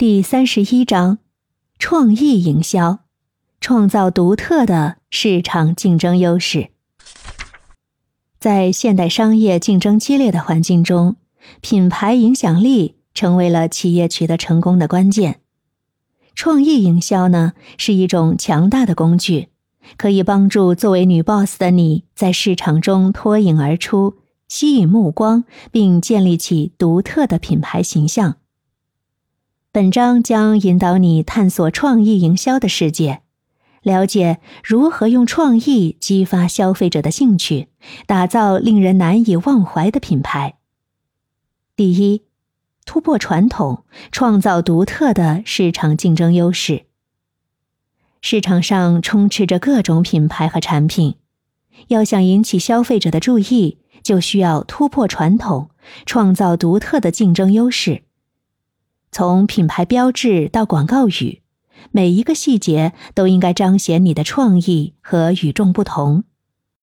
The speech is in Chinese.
第三十一章：创意营销，创造独特的市场竞争优势。在现代商业竞争激烈的环境中，品牌影响力成为了企业取得成功的关键。创意营销呢，是一种强大的工具，可以帮助作为女 boss 的你在市场中脱颖而出，吸引目光，并建立起独特的品牌形象。本章将引导你探索创意营销的世界，了解如何用创意激发消费者的兴趣，打造令人难以忘怀的品牌。第一，突破传统，创造独特的市场竞争优势。市场上充斥着各种品牌和产品，要想引起消费者的注意，就需要突破传统，创造独特的竞争优势。从品牌标志到广告语，每一个细节都应该彰显你的创意和与众不同。